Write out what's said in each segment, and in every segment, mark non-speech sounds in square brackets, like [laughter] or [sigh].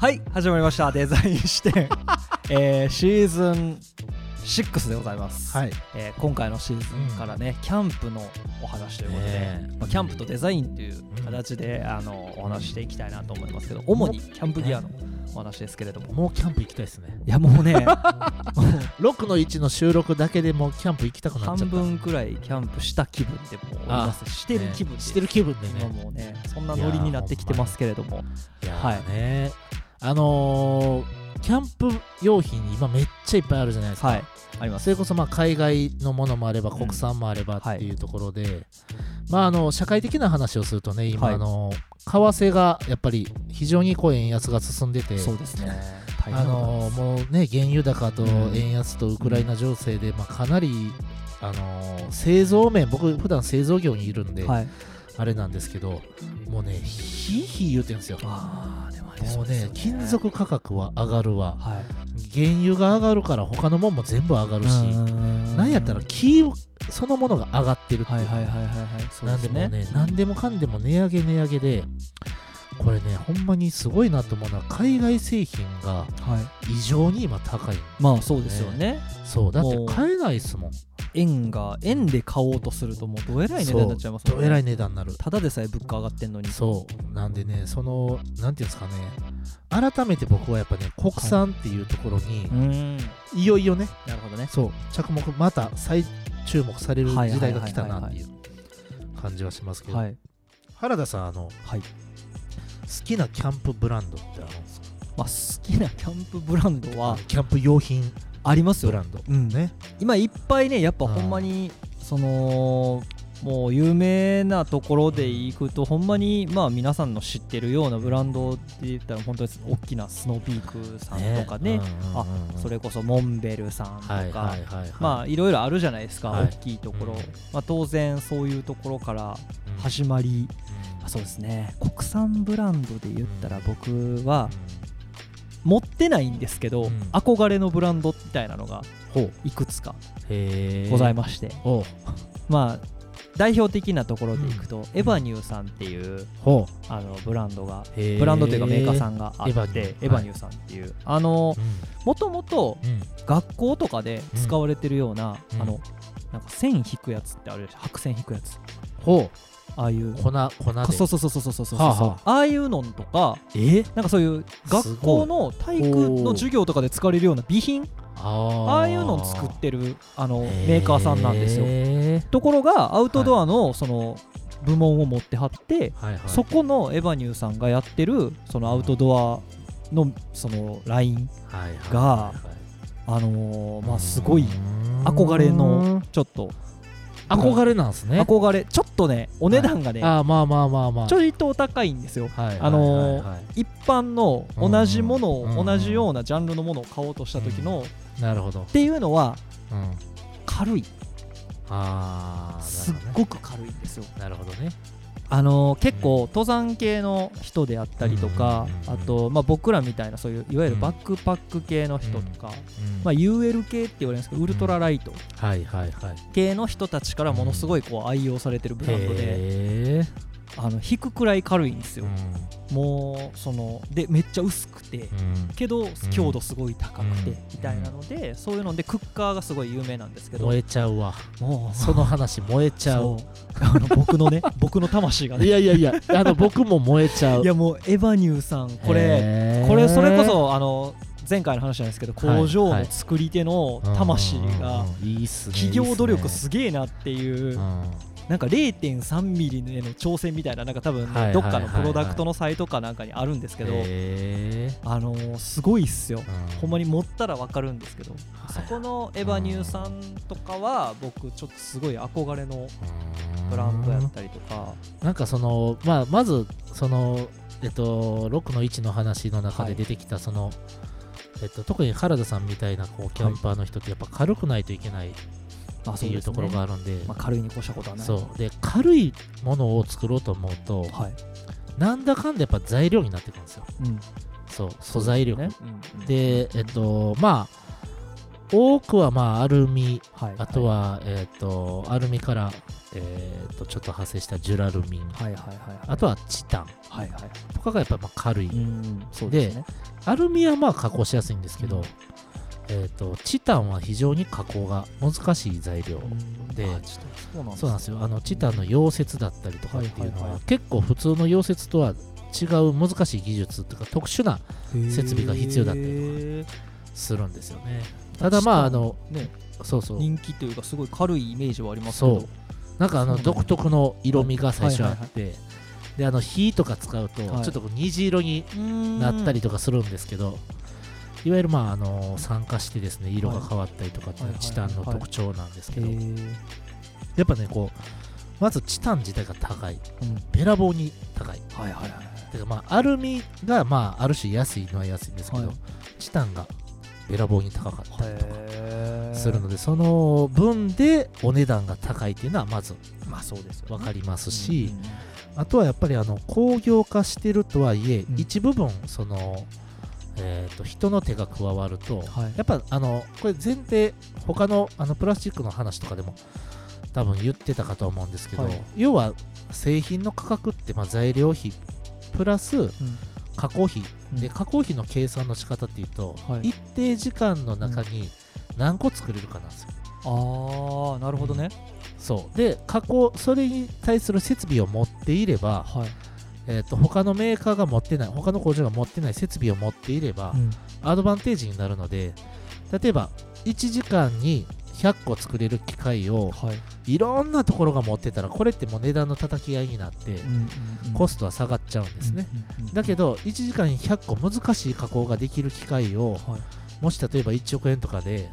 はい始まりました。デザイン視点、[laughs] えー、シーズン6でございます、はい。えー今回のシーズンからね、キャンプのお話ということで、まあ、キャンプとデザインという形で、あのお話ししていきたいなと思いますけど主にキャンプギアのお話ですけれども、もうキャンプ行きたいですね。いやもうねもう6の1の収録だけでもうキャンプ行きたくなっちゃった。半分くらいキャンプした気分でもうます。してる気分で、ね。してる気分で今ねもうねそんなノリになってきてますけれども。いやはい。ーねあのーキャンプ用品今めっちゃいっぱいあるじゃないですか、はい。あります。それこそまあ海外のものもあればうん国産もあればっはいていうところで、まああの社会的な話をするとね今、はい。あの為替がやっぱり非常にこう円安が進んでて。そうですね。大あのもうね原油高とうん円安とウクライナ情勢で、まあ、かなりあの製造面僕普段製造業にいるんで、はいあれなんですけどもうねひいひい言うてるんですよ。ああでもうね金属価格は上がるわ。はい。原油が上がるから他のもんも全部上がるしなんやったら木そのものが上がってるっていう。はいはいはいはいはい。そうなんでもね何でもかんでも値上げ値上げでこれねほんまにすごいなと思うのは海外製品がはい。異常に今高いまあそうですよね。そう。だって買えないっすもん。円が円で買おうとするともうどえらい値段になっちゃいますもんね。どえらい値段になる。ただでさえ物価上がってんのに。そう。なんでねそのなんていうんですかね。改めて僕はやっぱね国産っていうところに、うーん。い、よいよね。なるほどね。そう。着目また再注目されるはい時代が来たはいはいはいはいなってい。う感じはしますけど、はい。原田さんあのはい。好きなキャンプブランドってあるんですか？まあ好きなキャンプブランドはキャンプ用品ありますよ。ブランド。うんね。今いっぱいねやっぱうんほんまにそのもう有名なところで行くとほんまにまあ皆さんの知ってるようなブランドって言ったら本当に大きなスノーピークさんとかね。あそれこそモンベルさんとか、はいはいはいはい。まあいろいろあるじゃないですか、はい。大きいところ、うん。まあ、当然そういうところからうん。始まり、うんあそうですね。国産ブランドで言ったら僕はうん持ってないんですけど、うん。憧れのブランドみたいなのがいくつかございまして、まあ代表的なところでいくと、エバニューさんっていうほあのブランドがブランドというかメーカーさんがあってエバニュー。エバニューさんっていう、あのうもともとんうん。学校とかで使われてるような、うん。あのなんか線引くやつってあるでしょ。白線引くやつ。ほああいう。う粉粉で。そうそうそうそうそうそうそう、はあはあ。あいうのとか。え？なんかそういう学校の体育の授業とかで使われるような備品。あああいうのを作ってるあのメーカーさんなんですよ。へところがアウトドアのその部門を持ってはって、ーはいはい。そこのエバニューさんがやってるそのアウトドアのそのラインはいはいがはい。あのーまあすごいうん憧れのちょっと憧れなんですね。憧れ。ちょっとねお値段がね、ああまあまあまあまあ。ちょいとお高いんですよ。はいはいはいはい。あの一般の同じものを、うん同じようなジャンルのものを買おうとした時の、っなるほど。ていうのはうん。軽い。ああすっごく軽いんですよ。なるほどねあのー結構登山系の人であったりとか、うん。あと、まあ、僕らみたいなそういういわゆるバックパック系の人とか、うん。まあ、UL 系って言われるんですけどウルトラライト系の人たちからものすごいこう愛用されてるブランドで、へあの引くくらい軽いんですえよ、もうそのでめっちゃ薄くて、けど強度すごい高くて、うん。みたいなのでそういうのでクッカーがすごい有名なんですけど。燃えちゃうわ。もうその話燃えちゃう。あの僕のね [laughs] 僕の魂がね。いやいやいやあの僕も燃えちゃう。いやもうエヴァニューさんこれこれそれこそあの前回の話なんですけどはい工場の作り手の魂が企業努力すげえなっていうなんか0.3ミリへの挑戦みたいななんか多分はいはいどっかのプロダクトのサイトかなんかにあるんですけどへあのーすごいっすよ。ーほんまに持ったらわかるんですけどはい。そこのエヴァニューさんとかは僕ちょっとすごい憧れのブランドやったりとか。なんかその、まあ、まずその、えっと、6の1の話の中で出てきたその、えっと、特に原田さんみたいなこうキャンパーの人ってやっぱ軽くないといけないあっていうところがあるんで、まあ軽いに越したことはない。そう。で軽いものを作ろうと思うと、はい。なんだかんだやっぱ材料になってくるんですよ。うん。そう素材力、ねうんうん。でえっとまあ多くはまあアルミはい。あとは、えっ、とアルミから、えっとちょっと派生したジュラルミン。はいはいはいあとはチタン。はいはい。とかがやっぱまあ軽い、うんそうですね。アルミはまあ加工しやすいんですけど、うんえっ、とチタンは非常に加工が難しい材料、でうなんですね。そうなんですよ。あのチタンの溶接だったりとかっていうのは,、はいはいはい。結構普通の溶接とは違う難しい技術とか特殊な設備が必要だったりとかするんですよね。ただまああのね。そうそう。人気というかすごい軽いイメージはありますけど。そう。なんかあの独特の色味が最初あってであの火とか使うとちょはいっと虹色になったりとかするんですけど、いわゆるまああの酸化してですね色が変わったりとかっていうのははいチタンの特徴なんですけど、やっぱねこうまずチタン自体が高い。うん。べらぼうに高い。はいはいはい。てかまあアルミがまあある種安いのは安いんですけど、はい。チタンがべらぼうに高かったりとかするのでその分でお値段が高いっていうのはまずまあそうですよね。分かりますし、うん。あとはやっぱりあの工業化してるとはいえ、うん。一部分その、えー、と人の手が加わると、はい。やっぱあのこれ前提他のあのプラスチックの話とかでも多分言ってたかと思うんですけど、はい。要は製品の価格ってまあ材料費プラスうん。加工費、うん。で加工費の計算の仕方っていうと、はい。一定時間の中に何個作れるかなんですよ。ああなるほどね。そう。で加工それに対する設備を持っていれば、はいえー、と他のメーカーが持ってない他の工場が持ってない設備を持っていれば、うん。アドバンテージになるので例えば1時間に100個作れる機械をはい。いろんなところが持ってたらこれってもう値段の叩き合いになってコストは下がっちゃうんですね、だけどど1時間に100個難しい加工ができる機械をはい。もし例えば1億円とかで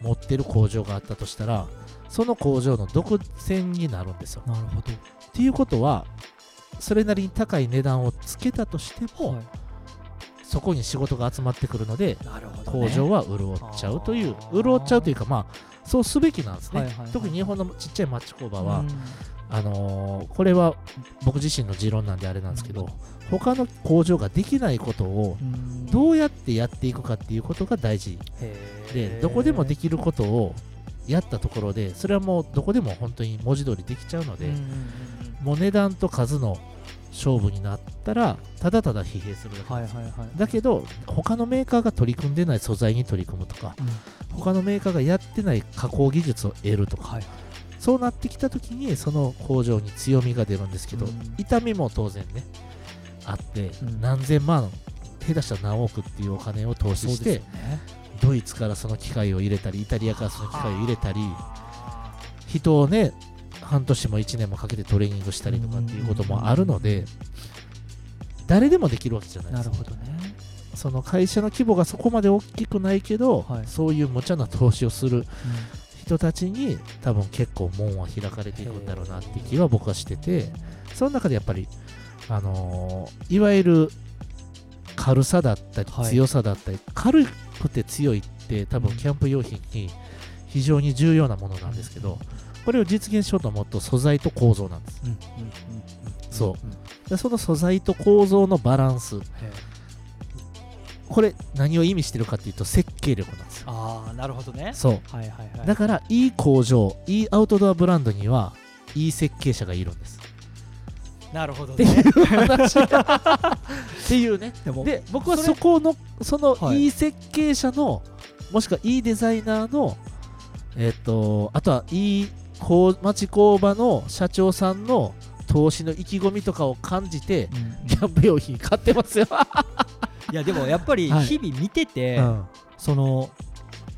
持ってる工場があったとしたらその工場の独占になるんですよ。なるほど。っていうことはそれなりに高い値段をつけたとしても、はい。そこに仕事が集まってくるのでなるほど工場は潤っちゃうという潤っちゃうというかまあそうすべきなんですね、はいはいはい。特に日本のちっちゃい町工場は、うん。あのーこれは僕自身の持論なんであれなんですけど、他の工場ができないことをうん。どうやってやっていくかっていうことが大事。へー。でどこでもできることをやったところでそれはもうどこでも本当に文字通りできちゃうので、うんうんうんもう値段と数の勝負になったらただただ疲弊するだけはいはいはい。だけど他のメーカーが取り組んでない素材に取り組むとかうん。他のメーカーがやってない加工技術を得るとか、はいそうなってきた時にその工場に強みが出るんですけど、うん。痛みも当然ねあって、うん。何千万下手したら何億っていうお金を投資してね。ドイツからその機械を入れたりイタリアからその機械を入れたり人をね半年も1年もかけてトレーニングしたりとかっていうこともあるので誰でもできるわけじゃないですなるほどね。その会社の規模がそこまで大きくないけど、はい。そういう無茶な投資をする人たちに多分結構門は開かれていくんだろうなって気は僕はしててその中でやっぱりあのーいわゆる軽さだったりはい。強さだったり、軽くて強いって多分キャンプ用品に非常に重要なものなんですけどこれを実現しようと思うと素材と構造なんです。うんうんうんそう。でその素材と構造のバランス。これ何を意味してるかっていうと設計力なんですよ。ああなるほどね。そう。はいはいはい。だからいい工場いいアウトドアブランドにはいい設計者がいるんです。なるほどっていねう話 [laughs] っていうね。で僕はそこのそのはい。いい設計者のもしくはいいデザイナーのえっとあとはいい工町工場の社長さんの投資の意気込みとかを感じてうん。キャンプ用品買ってますよ、いやでもやっぱりはい。日々見てて、うん。その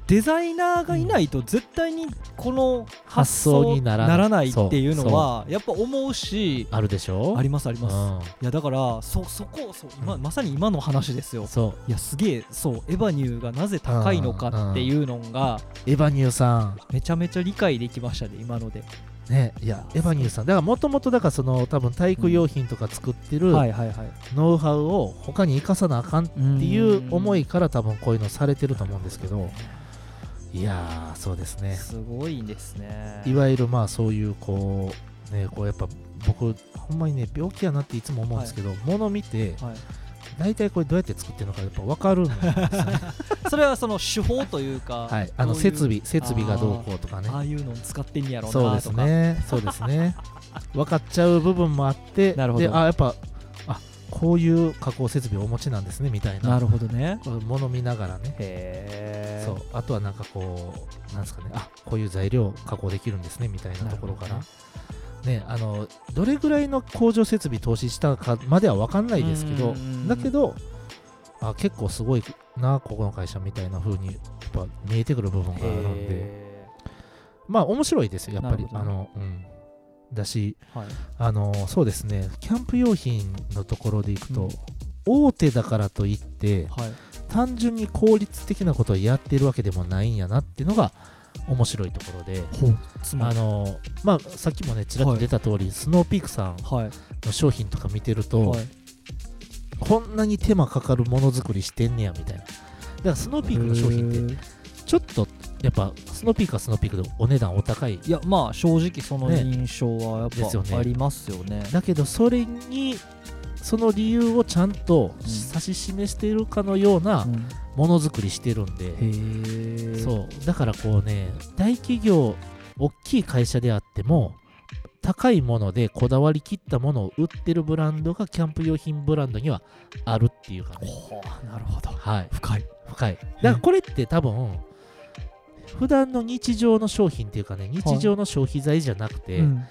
デザイナーがいないと絶対にこの発発想想ににならないっていうのはやっぱ思うしあるでしょ？ありますあります、うん。いやだからそそこそう今、うん。まさに今の話ですよ。そう。いやすげえそうエヴァニューがなぜ高いのかっていうのがエヴァニューさん。めちゃめちゃ理解できましたね今ので、ねいやエヴァニューさん。だからもともとだからその多分体育用品とか作ってるノウハウを他に生かさなあかんっていう思いっから多分こういうのされてると思うんですけどいやーそうですね。すごいですね。いわゆるまあそういうこうねこうやっぱ僕ほんまにね病気やなっていつも思うんですけど、物見てはい。大体これどうやって作ってるのかやっぱ分かるんですよね。[laughs] それはその手法というか、はい。あの設備設備がどうこうとかね。ああいうの使ってんやろうなとか。そうですね。そうですね。[laughs] 分かっちゃう部分もあってなるほど。であやっぱあこういう加工設備をお持ちなんですねみたいな。なるほどね。もの見ながらね。そう。あとはなんかこうなんですかね。あこういう材料加工できるんですねみたいなところから。ね。あのどれぐらいの工場設備投資したかまでは分かんないですけどだけどあ結構すごいなここの会社みたいな風にやっぱ見えてくる部分があるんで。へまあ面白いですよやっぱり。あのうんだしーはい。あのそうですね。キャンプ用品のところでいくと、うん。大手だからといってはい。単純に効率的なことをやってるわけでもないんやなっていうのが面白いところで、あり。のまあ、さっきもねちらっと出た通り、スノーピークさんはい。の商品とか見てると、はい。こんなに手間かかるものづくりしてんねやみたいな。だからスノーピークの商品ってちょっとやっぱスノーピークはスノーピークでお値段お高い。いやまあ正直そのね印象はやっですよね。ぱありますよね。だけどそれにその理由をちゃんと指し示しているかのようなうん。ものづくりしてるんで、へえ。そう。だからこうね大企業大きい会社であっても高いものでこだわりきったものを売ってるブランドがキャンプ用品ブランドにはあるっていうかね。なるほど。はい。深い。深い。だからこれって多分普段の日常の商品っていうかね日常の消費財じゃなくて、うん。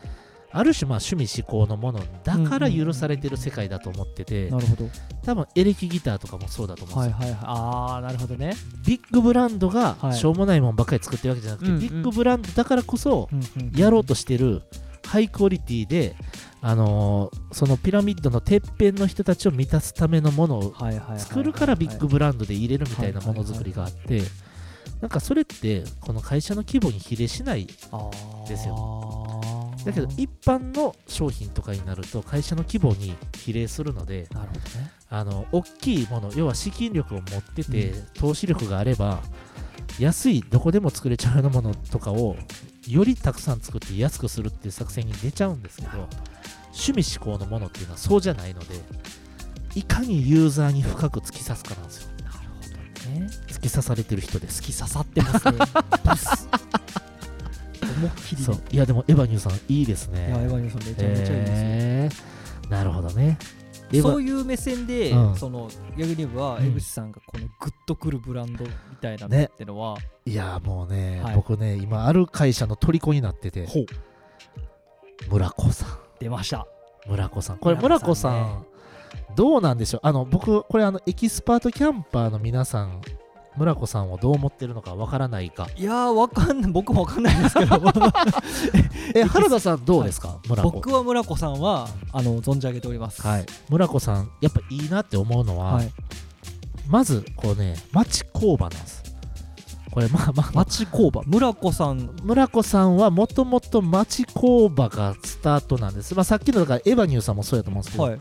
ある種まあ趣味思考のものだから許されてる世界だと思ってて、なるほど。多分エレキギターとかもそうだと思うんですよ、はいはいはい。ああなるほどね。ビッグブランドがはい。しょうもないもんばっかり作ってるわけじゃなくて、うんうん。ビッグブランドだからこそうんうんやろうとしてるハイクオリティで、あのーそのピラミッドのてっぺんの人たちを満たすためのものをはいはいはいはい作るからビッグブランドで入れるみたいなものづくりがあってなんかそれってこの会社の規模に比例しないですだけど一般の商品とかになると会社の規模に比例するのでなるほどね。あの大きいもの要は資金力を持ってて、う投資力があれば安いどこでも作れちゃうようなものとかをよりたくさん作って安くするっていう作戦に出ちゃうんですけど趣味思考のものっていうのはそうじゃないのでいかにユーザーに深く突き刺すかなんですよ。なるほどね。突き刺されてる人です突き刺さってますね。[laughs] ブス。思いっきりね。そう。いやでもエヴァニューさんいいですね。いやエヴァニューさんめちゃめちゃいいです。よへー。なるほどね。そういう目線で、うん。その逆に言えばうん。江口さんがこのグッとくるブランドみたいなのね。ってのは、いやもうね、はい。僕ね今ある会社の虜になってて村子さん。出ました。 muraco さん。これムラ muraco さんね。子さんどうなんでしょう？あの僕これあのエキスパートキャンパーの皆さん村子さんをどう思ってるのかわからないか。いやーわかんない。僕もわかんないですけど。[laughs] え原田さんどうですか、 muraco。僕は村子さんはあの存じ上げております。はい。 muraco さんやっぱいいなって思うのは、はい。まずこうね町工場なんです。これまあまあ。町工場？村子さん。村子さんはもともと町工場がスタートなんです、まあ、さっきのだからエヴァニューさんもそうやと思うんですけど、はい。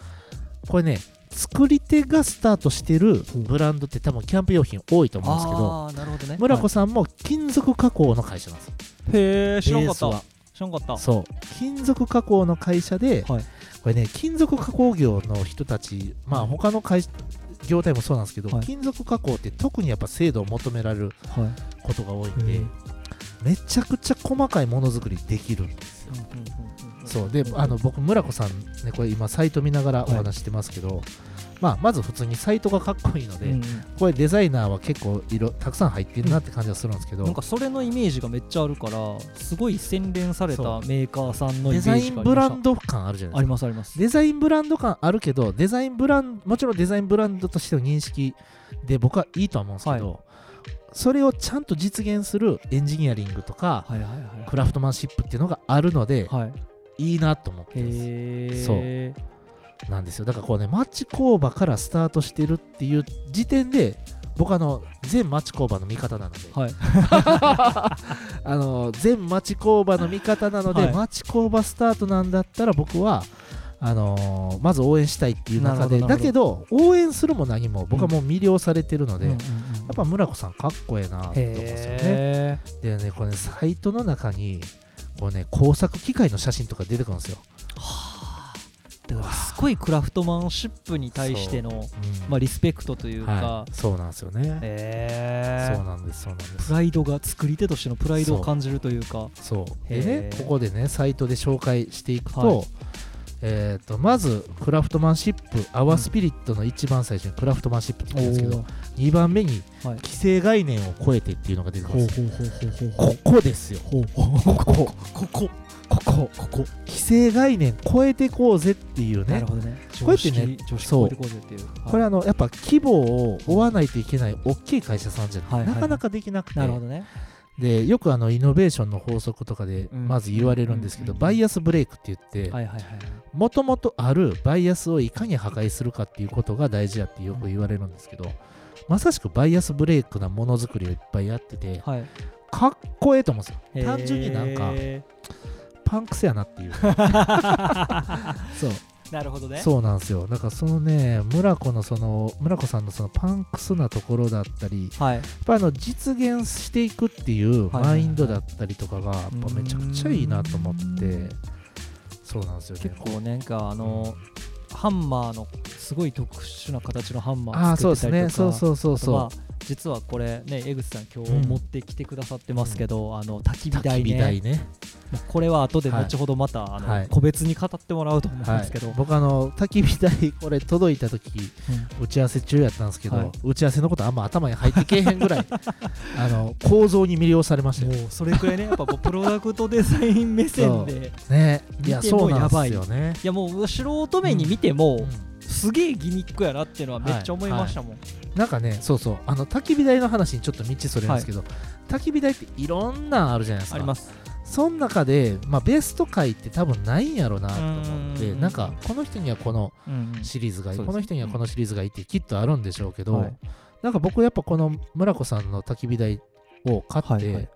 これね作り手がスタートしてるブランドって多分キャンプ用品多いと思うんですけどどね。村子はさんも金属加工の会社なんですよ。いへえ知らんかった。知らんかった。そう。金属加工の会社で、はい。これね金属加工業の人たちまあ他の会業態もそうなんですけど、はい。金属加工って特にやっぱ精度を求められるはい。ことが多いんで、うん。めちゃくちゃ細かいものづくりできるんですよそう。であの僕村子さんねこれ今サイト見ながらお話してますけど、まあまず普通にサイトがかっこいいので、うんこれデザイナーは結構色たくさん入ってるなって感じがするんですけど、なんかそれのイメージがめっちゃあるからすごい洗練されたメーカーさんのイメデザイージがンブランド感あるじゃないありですか。ますあります。デザインブランド感あるけどデザインブランもちろんデザインブランドとしての認識で僕はいいとは思うんですけど、それをちゃんと実現するエンジニアリングとか、はいはいはいクラフトマンシップっていうのがあるので、はいいいなと思ってそう。なんですよ。だからこうね町工場からスタートしてるっていう時点で僕あの全町工場の味方なので、はい。[laughs] あの全町工場の味方なので、はい。町工場スタートなんだったら僕はあのーまず応援したいっていう中でだけど応援するも何も僕はもう魅了されてるので、うんやっぱ村子さんかっこええなって思うんですよね。へでねこれねサイトの中にこうね工作機械の写真とか出てくるんですよ。だからすごいクラフトマンシップに対しての、う。ん。まあ、リスペクトというか、はい、そうなんですよね、え。ーそうなんですそうなんです。プライドが作り手としてのプライドを感じるというか。そう。へでねーここでねサイトで紹介していくと,、はいえーと、まずクラフトマンシップ、アワースピリットの一番最初にクラフトマンシップって言うんですけど、2番目に既成概念を超えてっていうのが出てます、ここですよ、ここ、ここ、ここ、ここ、既成概念超えていこうぜっていうね、なるほどね。こうやってね、そう、これあの、やっぱ規模を追わないといけない大きい会社さんじゃなかなかできなくて、なるほどね。でよくあのイノベーションの法則とかでうん。まず言われるんですけど、うんバイアスブレイクって言ってもともとあるバイアスをいかに破壊するかっていうことが大事だってよく言われるんですけどまさしくバイアスブレイクなものづくりをいっぱいやっててはい。かっこええと思うんですよ。単純になんかへパンクスやなっていう。ー [laughs] そうなるほどね。そうなんですよ。だからそのね村子のその村子さんのそのパンクスなところだったりはい。やっぱあの実現していくっていうマインドだったりとかがやっぱめちゃくちゃいいなと思って。そうなんですよね。結構なんかあのハンマーのすごい特殊な形のハンマああーをそうです作ってたりとか。ね。そうそうそうそう、あとまあ実はこれね江口さん今日うん持ってきてくださってますけど、あの焚き火台ね。火台ね。これは後ではい。後ほどまた、あのはい。個別に語ってもらうと思うんはいですけど、僕あの焚き火台これ届いた時打ち合わせ中やったんですけど、はい。打ち合わせのことあんま頭に入ってけえへんぐらい [laughs] あの構造に魅了されましたよ。もうそれくらいねやっぱプロダクトデザイン目線でね。いやそうなんでやばいすよね。いやもう素人目に見ても、うんすげえギミックやなっていうのはめっちゃ思いましたもん、なんかねそうそう。あの焚き火台の話にちょっと道それるんですけど、焚き火台っていろんなんあるじゃないですか。あります。その中で、まあ、ベスト回って多分ないんやろなと思ってうん。なんかこの人にはこのうんうん。シリーズがいい、そうですこの人にはこのシリーズがいいってきっとあるんでしょうけど、はい。なんか僕やっぱこの村子さんの焚き火台を買って、はいはい。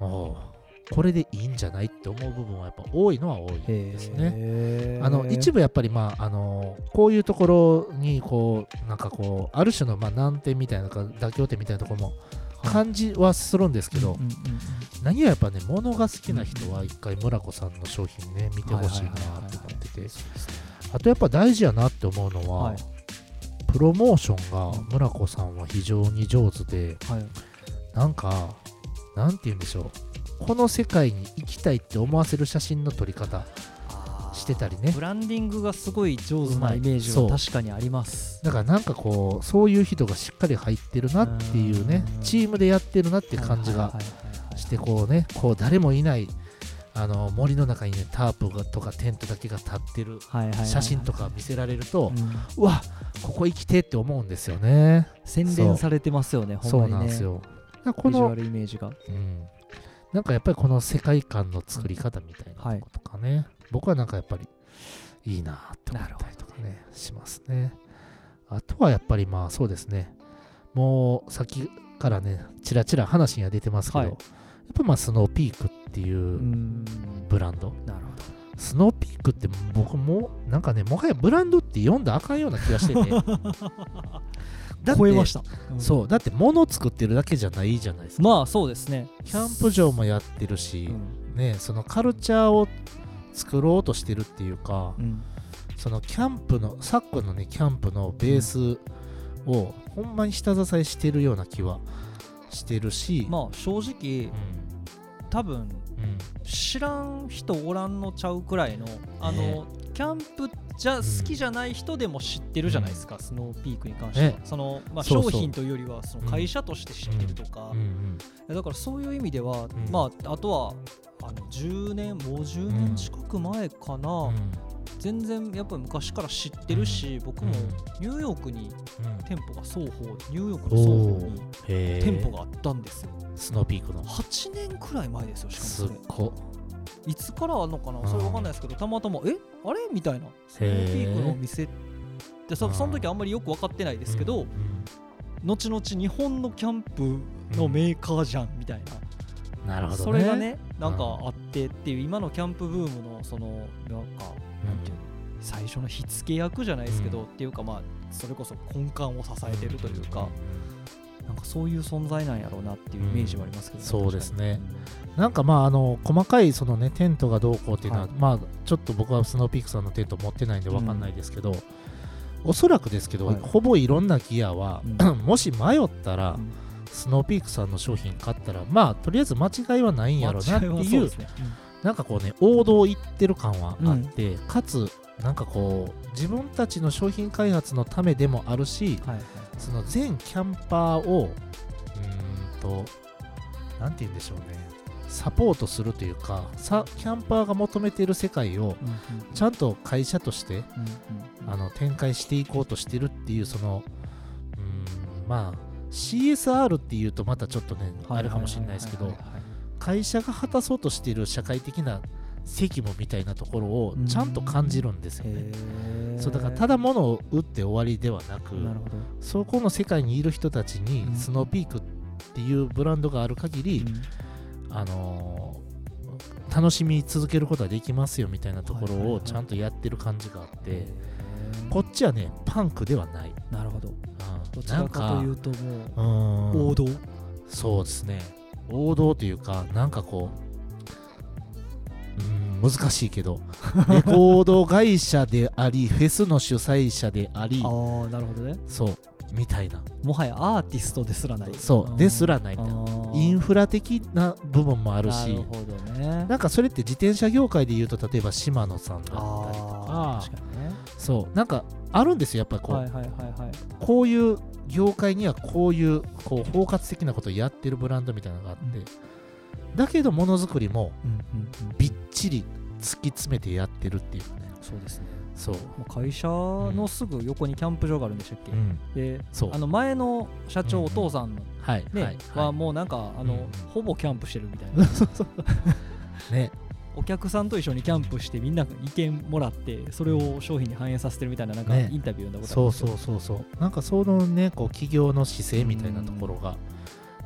おうこれでいいんじゃないって思う部分はやっぱ多いのは多いですね。あの一部やっぱりまああのこういうところにこうなんかこうある種のまあ難点みたいなか妥協点みたいなところも感じはするんですけど、何はやっぱね物が好きな人は一回村子さんの商品ね見てほしいなって思ってて。あとやっぱ大事やなって思うのは、はい。プロモーションが村子さんは非常に上手ではい。なんかなんて言うんでしょうこの世界に行きたいって思わせる写真の撮り方してたりね。ブランディングがすごい上手なイメージそう。は確かにあります。だからなんかこうそういう人がしっかり入ってるなっていうねうん。チームでやってるなって感じがしてこうねこう誰もいないあの森の中にねタープがとかテントだけが立ってる写真とか見せられるとうん。うわここ行きてえって思うんですよね。洗練されてますよねほんそうまにね。なんですよ。このビジュアルイメージが。うんなんかやっぱりこの世界観の作り方みたいなことかね、僕はなんかやっぱりいいなって思ったりとかねしますね。あとはやっぱりまあそうですね。もう先からねちらちら話には出てますけど、はい。やっぱまあスノーピークっていううん。ブランド、なるほスノーピークって僕もなんかねもはやブランドって読んだらあかんような気がしてて [laughs] 超えました。うん。そうだって物作ってるだけじゃないじゃないですか。まあそうですね。キャンプ場もやってるし、うん。ね、そのカルチャーを作ろうとしてるっていうか、うん。そのキャンプの昨今のねキャンプのベースをほんまに下支えしてるような気はしてるし、まあ正直うん。多分うん知らん人おらんのちゃうくらいのあのキャンプじゃ好きじゃない人でも知ってるじゃないですか、スノーピークに関しては、ねそのまあ、商品というよりはその会社として知ってるとか、だからそういう意味では、ん。まああとはあの10年もう10年近く前かな、うん全然やっぱり昔から知ってるし、僕もうん。ニューヨークにうん。店舗が双方ニューヨークの双方に店舗があったんですよ。スノーピークの。8年くらい前ですよしかもすそれいつからあんのかな？うん。それわかんないですけどたまたまえ？あれ？みたいな。スノーピークのお店でそうん。その時あんまりよく分かってないですけど、うん。後々日本のキャンプのメーカーじゃんみたいな、なるほどね。それがねなんかうんあってっていう今のキャンプブームのそのなんかなんていうの最初の火付け役じゃないですけど、うん。っていうかまあそれこそ根幹を支えてるというか、なんかそういう存在なんやろうなっていうイメージはありますけど、うん。そうですね。なんかまああの細かいそのねテントがどうこうっていうのは、はい。まあちょっと僕はスノーピークさんのテント持ってないんで分かんないですけど、おそらくですけど、はい。ほぼいろんなギアは、う [clears throat] もし迷ったら、うんスノーピークさんの商品買ったらまあとりあえず間違いはないんやろうなっていうそうですね。なんかこうね王道行ってる感はあって、かつなんかこう自分たちの商品開発のためでもあるしうんはいはい。その全キャンパーをうーんとなんて言うんでしょうね。サポートするというかさキャンパーが求めている世界をうんうん。ちゃんと会社としてうんうん。あの展開していこうとしてるっていうそのうーんまあ CSR っていうとまたちょっとねあるかもしれないですけどはいはいはいはい会社が果たそうとしている社会的な責務みたいなところをちゃんと感じるんですよね。へー。そうだからただ物を売って終わりではなくそこの世界にいる人たちにうん。スノーピークっていうブランドがある限り、うん。あのー楽しみ続けることができますよみたいなところはいはいはいをちゃんとやってる感じがあって、へーこっちはねパンクではない。なるほど。うん。どちらかというともう王道？そうですね。王道というかなんかこううーん難しいけど [laughs] レコード会社でありフェスの主催者でありああなるほどね。そうみたいな。もはやアーティストですらない。そうですらないみたいな。インフラ的な部分もああるしなるほどね。なんかそれって自転車業界で言うと例えば島野さんだったりとあかー確かに。ねそう。なんかあるんですよやっぱりこう、はいはいはいはい。こういう業界にはこういうこう包括的なことをやってるブランドみたいなのがあって、うん。だけどものづくりもびっちり突き詰めてやってるっていうかね。そうですね。そう、会社のすぐ横にキャンプ場があるんでしたっけ、うん、であの前の社長、うんお父さんのはい、ね、はもうなんかあの、うんほぼキャンプしてるみたいな。[laughs] ねお客さんと一緒にキャンプしてみんな意見もらってそれを商品に反映させてるみたいななんかね。インタビュー読んだことあそうそうそうそう。なんかそのねこう企業の姿勢みたいなところが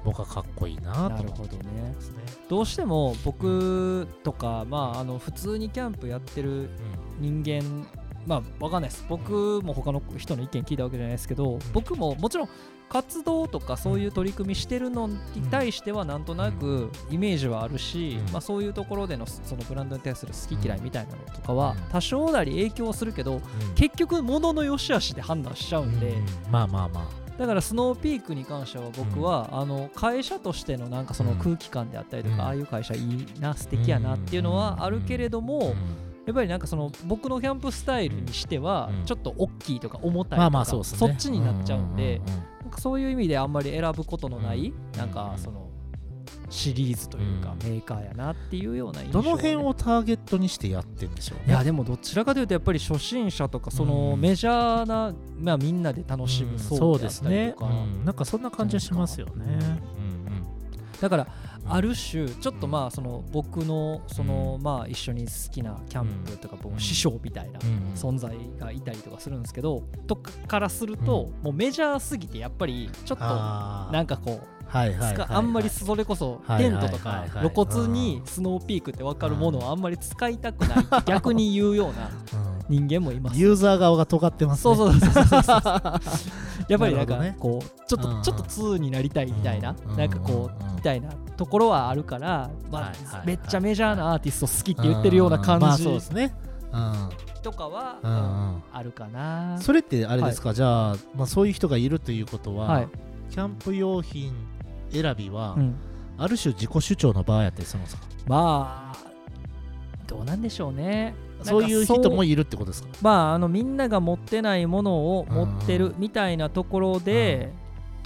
僕はかっこいいなと思なるほどね。いますね、どうしても僕とか、まあ、あの普通にキャンプやってる人間まあわかんないです。僕も他の人の意見聞いたわけじゃないですけど、僕ももちろん活動とかそういう取り組みしてるのに対してはなんとなくイメージはあるし、うん。まあ、そういうところでのそのブランドに対する好き嫌いみたいなのとかはうん。多少なり影響するけどうん。結局物の良し悪しで判断しちゃうんで、うん。まあまあまだからスノーピークに関しては僕は、あの会社としてのなんかその空気感であったりとか、うん。ああいう会社いいな素敵やなっていうのはあるけれども、やっぱりなんかその僕のキャンプスタイルにしてはうん。ちょっと大きいとか重たいとか、まあまあそっちになっちゃうんで、そういう意味であんまり選ぶことのない、うん。なんかそのシリーズというか、うん。メーカーやなっていうような印象、ね、どの辺をターゲットにしてやってんでしょうね。いやでもどちらかというとやっぱり初心者とかそのうん。メジャーな、まあ、みんなで楽しむそうですね。うん。なんかそんな感じはしますよね。だからうんある種ちょっとまあその僕のそのまあ一緒に好きなキャンプとか僕うん。師匠みたいなうん。存在がいたりとかするんですけどとかからするともうメジャーすぎてやっぱりちょっとなんかこうはいはいはいはい。つかあんまりそれこそはいテントとか露骨にスノーピークって分かるものをあんまり使いたくない逆に言うようなうん。人間もいます。ユーザー側が尖ってますね。そうそうそうそう [laughs] やっぱりなんかこうちょっとちょっと2になりたいみたいなうん。なんかこうみたいなところはあるからまあめっちゃメジャーなアーティスト好きって言ってるような感まあそうじですね。うん。とかはあるかな。それってあれですか、じゃあ、まあ、そういう人がいるということは、はい。キャンプ用品選びは、うん。ある種自己主張の場合やったりするんですか？まあどうなんでしょうね。そういう人もいるってことですか？まああのみんなが持ってないものを持ってるみたいなところで、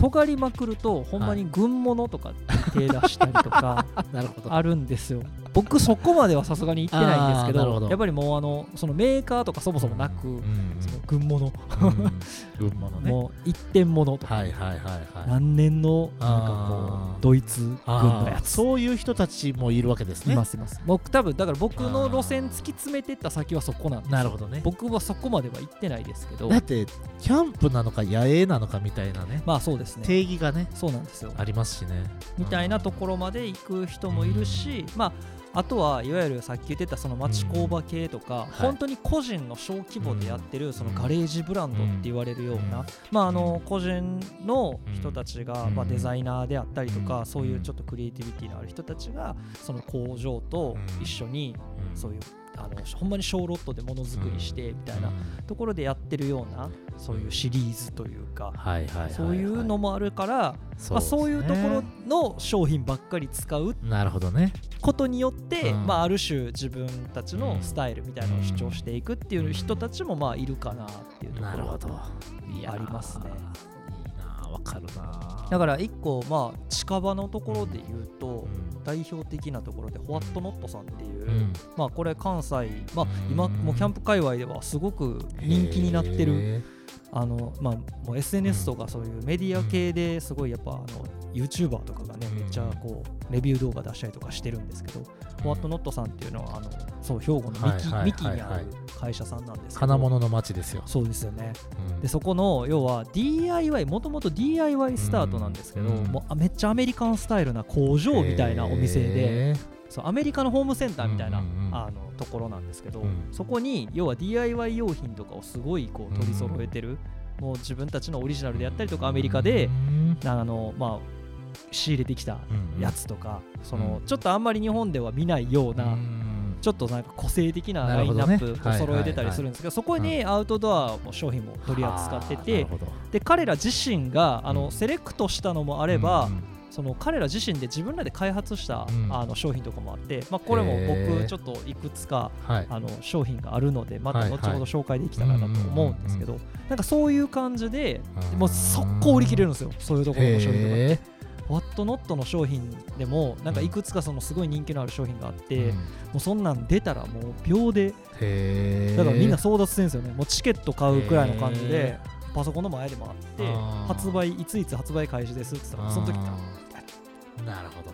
尖りまくるとほんまに軍物とか手出したりとか [laughs] あるんですよ。僕そこまではさすがに行ってないんですけどやっぱりもうあのそのメーカーとかそもそもなく、うんその軍物、うん。群馬のね。[laughs] もう一点物とか、はいはいはいはい。何年のなんかこうドイツ軍のやつ。そういう人たちもいるわけですね。いますいます。僕多分だから僕の路線突き詰めてった先はそこなんです。よなるほどね。僕はそこまでは行ってないですけど。だってキャンプなのか野営なのかみたいなね。まあそうですね。定義がね。そうなんですよ。ありますしね。みたいなところまで行く人もいるし、まああとはいわゆるさっき言ってたその町工場系とか、い。本当に個人の小規模でやってるそのガレージブランドって言われるような、まあ、あの個人の人たちが、まあ、デザイナーであったりとか、そういうちょっとクリエイティビティのある人たちがその工場と一緒にそういうあのほんまに小ロットでものづくりしてみたいなところでやってるようなそういうシリーズというかそういうのもあるからまあ、そういうところの商品ばっかり使うなるほどね。ことによって、まあ、ある種自分たちのスタイルみたいなのを主張していくっていう人たちもまあいるかなっていうところありますね。わかるな。だから一個まあ近場のところで言うと、代表的なところでホワットノットさんっていう、まあこれ関西まあ今もキャンプ界隈ではすごく人気になってるあのまあ、もう SNS とかそういうメディア系ですごいやっぱあの YouTuber とかがねめっちゃこうレビュー動画出したりとかしてるんですけど、ホワットノットさんっていうのはあのそう兵庫の三木,、三木にある会社さんなんですけど。金物の街ですよ。そうですよね、でそこの要は DIY もともと DIY スタートなんですけど、もうめっちゃアメリカンスタイルな工場みたいなお店でそうアメリカのホームセンターみたいな、あのところなんですけど、そこに要は DIY 用品とかをすごいこう取り揃えてる、もう自分たちのオリジナルでやったりとかアメリカで、あのまあ仕入れてきたやつとか、そのちょっとあんまり日本では見ないような、ちょっとなんか個性的なラインナップを揃えてたりするんですけどそこにアウトドアも商品も取り扱っててで彼ら自身があのセレクトしたのもあればその彼ら自身で自分らで開発した、うん、あの商品とかもあって、まあ、これも僕ちょっといくつか、あの商品があるのでまた後ほど紹介できたらなと思うんですけどなんかそういう感じでもう速攻売り切れるんですよ。そういうところの商品とかって。ワットノットの商品でもなんかいくつかそのすごい人気のある商品があって、うん、もうそんなん出たらもう秒でだからみんな争奪戦ですよね。もうチケット買うくらいの感じでパソコンの前でもあって発売いついつ発売開始ですって言ったらその時なるほど。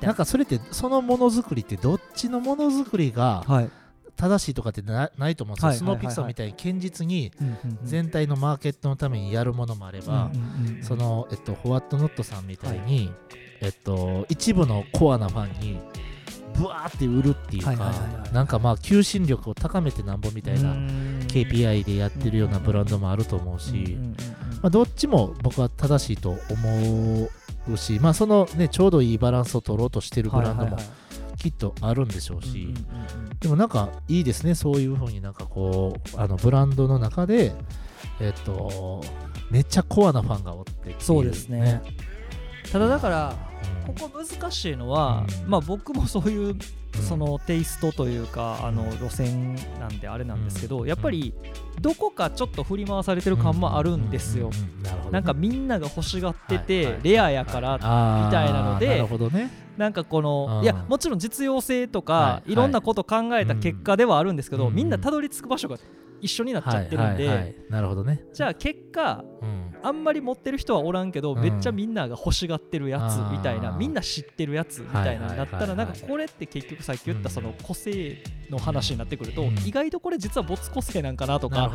なんかそれってそのものづくりってどっちのものづくりが正しいとかってないと思うんですよ、スノーピクサーみたいに堅実に全体のマーケットのためにやるものもあれば、その、えっと、ホワットノットさんみたいに、えっと、一部のコアなファンにブワーって売るっていうか、なんかまあ求心力を高めてなんぼみたいな KPI でやってるようなブランドもあると思うし、まあ、どっちも僕は正しいと思うし、まあ、そのねちょうどいいバランスを取ろうとしてるブランドもきっとあるんでしょうし、でもなんかいいですねそういうふうになんかこうあのブランドの中でえっとめっちゃコアなファンがおって、ね、そうですね。ただだから、ここ難しいのは、うん、まあ僕もそういうそのテイストというかあの路線なんであれなんですけどやっぱりどこかちょっと振り回されてる感もあるんですよ。なんかみんなが欲しがっててレアやからみたいなのでなんかこのいやもちろん実用性とかいろんなこと考えた結果ではあるんですけどみんなたどり着く場所が一緒になっちゃってるんでなるほどね。じゃあ結果あんまり持ってる人はおらんけど、めっちゃみんなが欲しがってるやつみたいな、みんな知ってるやつみたいななったらなんかこれって結局さっき言ったその個性の話になってくると、意外とこれ実は没個性なんかなとか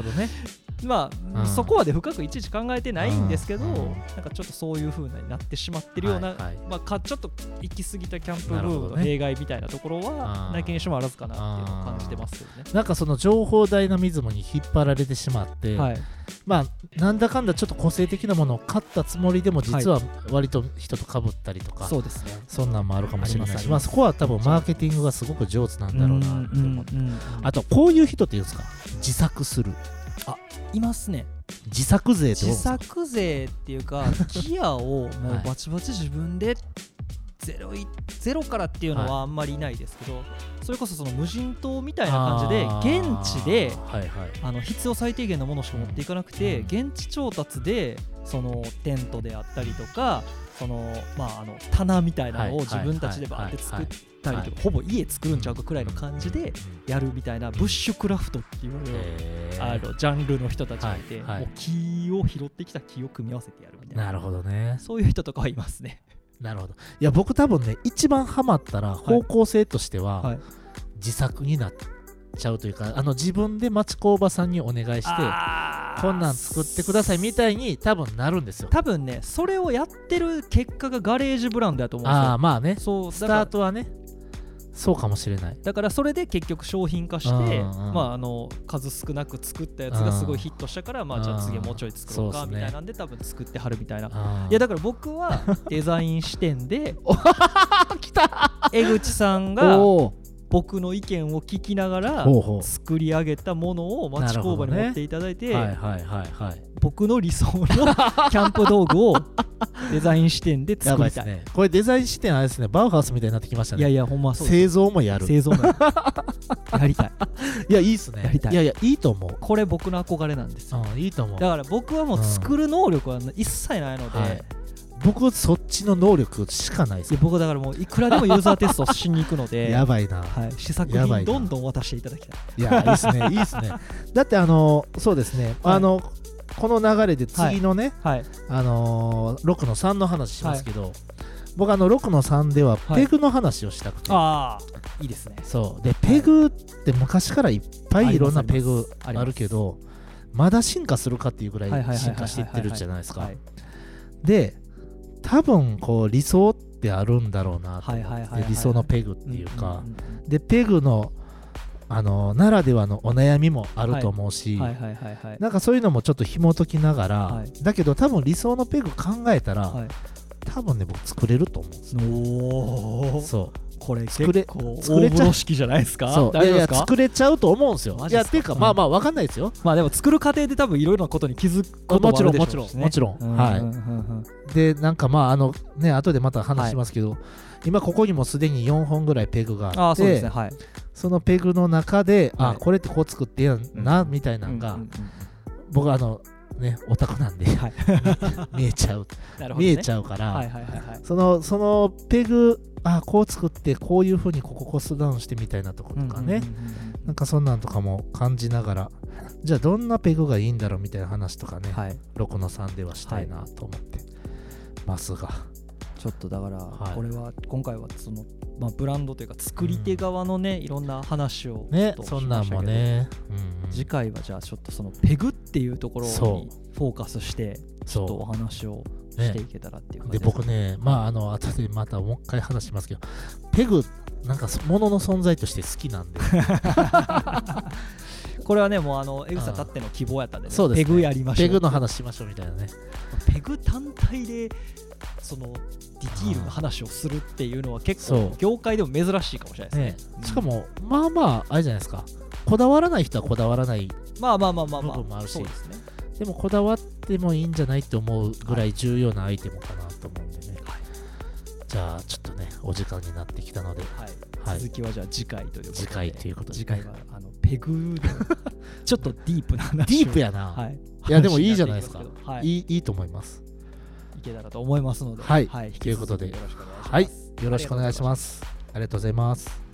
まあ、そこまで深くいちいち考えてないんですけど、なんかちょっとそういう風になってしまってるような、まあ、かちょっと行き過ぎたキャンプブームの弊害みたいなところは、なきにしもあらずかなっていうのを感じてますよね。なんかその情報ダイナミズムに引っ張られてしまって、はい、まあなんだかんだちょっと個性的なものを買ったつもりでも実は割と人とかぶったりとか、そうですね。そんなんもあるかもしれないしまあ、そこは多分マーケティングがすごく上手なんだろうなと思って、あとこういう人っていうんですか？自作する。あいますね。自作税自作税っていうかギアをもうバチバチ自分でゼロゼロからっていうのはあんまりいないですけど、はい、それこそその無人島みたいな感じで現地で、はいはい、あの必要最低限のものしか持っていかなくて、うん、現地調達でそのテントであったりとかその、まあ、あの棚みたいなのを自分たちでバーって作ったりとかほぼ家作るんちゃうかくらいの感じでやるみたいなブッシュクラフトっていうあのジャンルの人たちがいて、もう木を拾ってきた木を組み合わせてやるみたいな。なるほどね。そういう人とかはいますね。なるほど。いや僕多分ね一番ハマったら方向性としては、はい、自作になっちゃうというかあの自分で町工場さんにお願いしてこんなん作ってくださいみたいに多分なるんですよ。多分ねそれをやってる結果がガレージブランドだと思うんですよ。ああまあね。そうスタートはねそうかもしれない。だからそれで結局商品化して、うんうんまあ、あの数少なく作ったやつがすごいヒットしたから、まあ、じゃあ次はもうちょい作ろうかみたいなんで多分作ってはるみたいな。いやだから僕はデザイン視点で [laughs] 来た。江口さんが僕の意見を聞きながら作り上げたものを町工場に持っていただいて、僕の理想のキャンプ道具を [laughs] デザイン視点でやばい。です作りたい。ねこれデザイン視点あれですね。バウハウスみたいになってきましたね。いやいやほんまそう製造もやる。製造もややりたい。[laughs] いやいいっすね。やりたい。いやいやいいと思う。これ僕の憧れなんですよ。うんいいと思う。だから僕はもう作る能力は一切ないので、はい。僕そっちの能力しかないです。僕だからもういくらでもユーザーテストしに行くので [laughs] やばいな。はい、試作やばいな。品どんどん渡していただきたい。いやいいっすねいいっすね。だってあのそうですね。はい。あのこの流れで次のねはい。あのー6の3の話しますけど僕あの6の3でははい。ペグの話をしたくて。ああいいですね。そう。でペグって昔からいっぱいい。ろんなペグあるけどまだ進化するかっていうぐらはいはいはいはいい進化していってるじゃないですか。はい。で多分こう理想ってあるんだろうなと思はいはいはいはいって理想のペグっていうか。でペグのあのならではのお悩みもあると思うし、はい。はいはいはいなんかそういうのもちょっと紐解きながら、はい。だけど多分理想のペグ考えたら、はい。多分ね僕作れると思うんですよ。そこれ作れ結構作れちゃう大風呂敷じゃないですか？いやいや作れちゃうと思うんですよ。いやっていうか、うんまあまあわかんないですよ。まあでも作る過程で多分いろいろなことに気づくこともちろんあるでしょうしね。もちろんもちろんはい。でなんかまああのね後でまた話しますけど、今ここにもすでに4本ぐらいペグがあってああそうですね。はいそのペグの中で、はい。あこれってこう作ってやんな、みたいなのが、うんうんうん僕はあのねオタクなんではい。[laughs] 見えちゃう、ね。見えちゃうから、はいはいはいはい。そのそのペグあこう作ってこういうふうにここコストダウンしてみたいなとことかね、うんうんうんうんなんかそんなんとかも感じながら [laughs] じゃあどんなペグがいいんだろうみたいな話とかね、はい。ロコの3ではしたいなと思ってますが、ちょっとだからはい。これは今回はそのまあブランドというか作り手側のねいろんな話をねそんなんもね、うんうん。次回はじゃあちょっとそのペグっていうところそにフォーカスしてちょっとおそ話をうねしていけたらっていう感でじです僕ねまああの後でまたもう一回話しますけどペグなんかものの存在として好きなんで [laughs] これはねもうあのエグさたっての希望やったんで,、ね、そうですね。ペグやりましょう。ペグの話しましょうみたいなね。ペグ単体でそのディティールの話をするっていうのは結構業界でも珍しいかもしれないねですね。しかもまあまああれじゃないですか。こだわらない人はこだわらないまあまあまあまあまあ部分もあるし。そうですね。でもこだわってもいいんじゃないって思うぐらい重要なアイテムかなと思うんでね、はい。じゃあちょっとねお時間になってきたので。はい。はい。続きはじゃあ次回ということで。次回ということで次回はあのペグのちょっとディープな話を。ディープやな、はい。いやでもいいじゃないですか。はいい、い。いいと思います。いけたらと思いますので、はい。はい、ということで。よろしくお願いします。はい。よろしくお願いします。ありがとうございます